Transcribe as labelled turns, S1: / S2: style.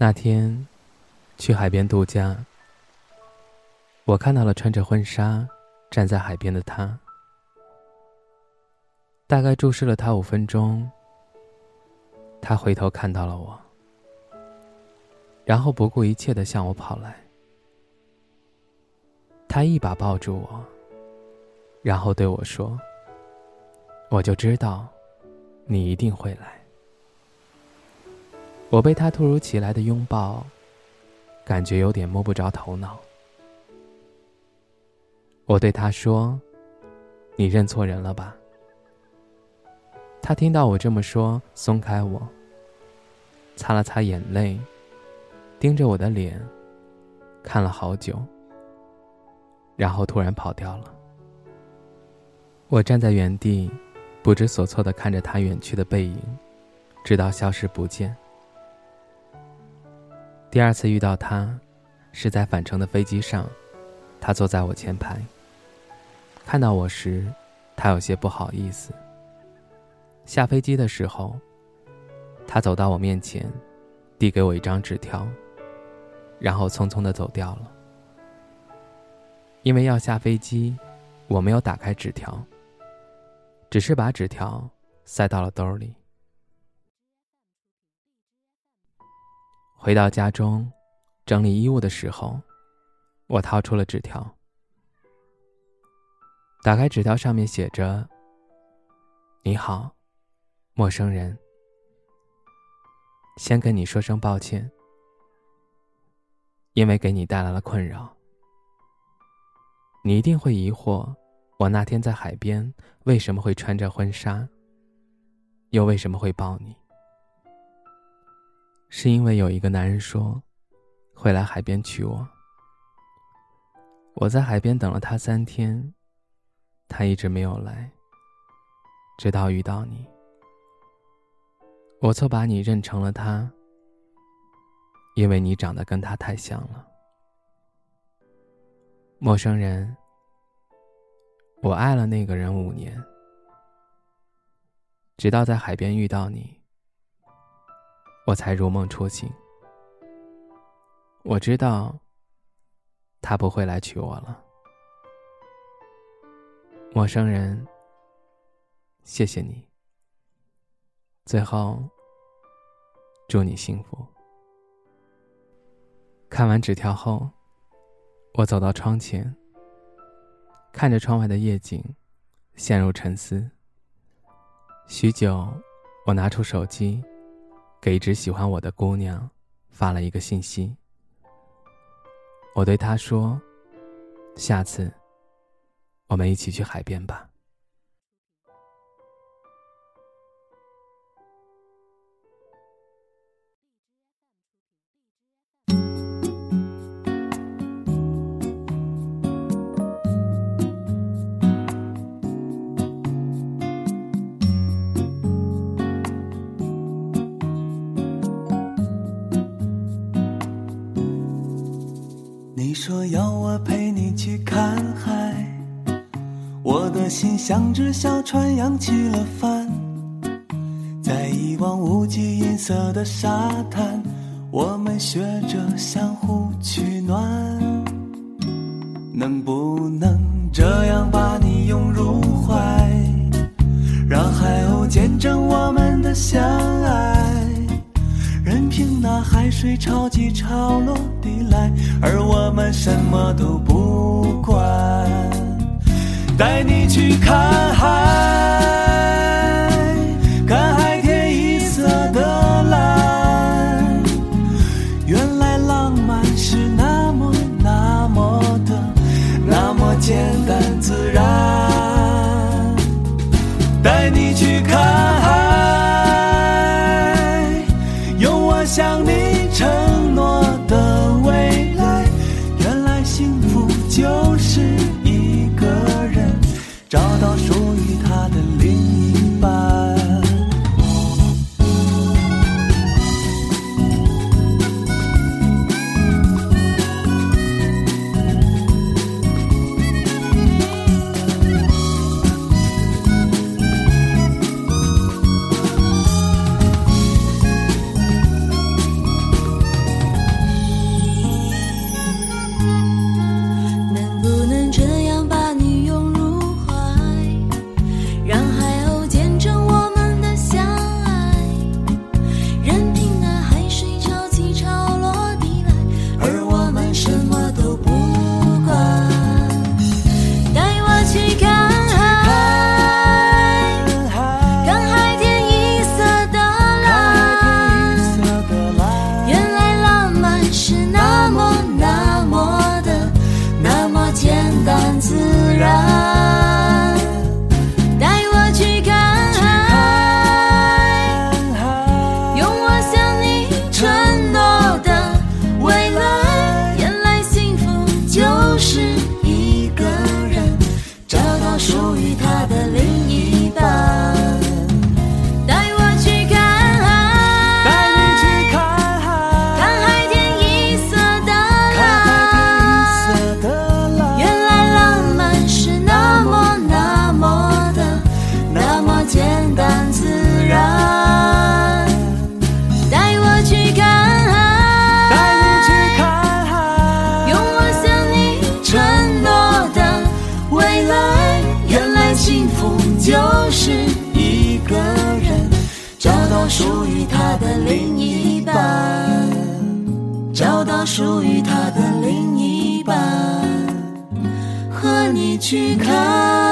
S1: 那天，去海边度假，我看到了穿着婚纱站在海边的他。大概注视了他五分钟，他回头看到了我，然后不顾一切的向我跑来。他一把抱住我，然后对我说：“我就知道，你一定会来。”我被他突如其来的拥抱，感觉有点摸不着头脑。我对他说：“你认错人了吧？”他听到我这么说，松开我，擦了擦眼泪，盯着我的脸，看了好久，然后突然跑掉了。我站在原地，不知所措的看着他远去的背影，直到消失不见。第二次遇到他，是在返程的飞机上，他坐在我前排。看到我时，他有些不好意思。下飞机的时候，他走到我面前，递给我一张纸条，然后匆匆的走掉了。因为要下飞机，我没有打开纸条，只是把纸条塞到了兜里。回到家中，整理衣物的时候，我掏出了纸条。打开纸条，上面写着：“你好，陌生人。先跟你说声抱歉，因为给你带来了困扰。你一定会疑惑，我那天在海边为什么会穿着婚纱，又为什么会抱你。”是因为有一个男人说，会来海边娶我。我在海边等了他三天，他一直没有来。直到遇到你，我错把你认成了他，因为你长得跟他太像了。陌生人，我爱了那个人五年，直到在海边遇到你。我才如梦初醒。我知道，他不会来娶我了。陌生人，谢谢你。最后，祝你幸福。看完纸条后，我走到窗前，看着窗外的夜景，陷入沉思。许久，我拿出手机。给一直喜欢我的姑娘发了一个信息。我对她说：“下次，我们一起去海边吧。”
S2: 你说要我陪你去看海，我的心像只小船扬起了帆，在一望无际银色的沙滩，我们学着相互取暖。能不能这样把你拥入怀，让海鸥见证我们的相爱？那海水潮起潮落地来，而我们什么都不管。带你去看海，是
S3: 他的另一半，找到属于他的另一半，和你去看。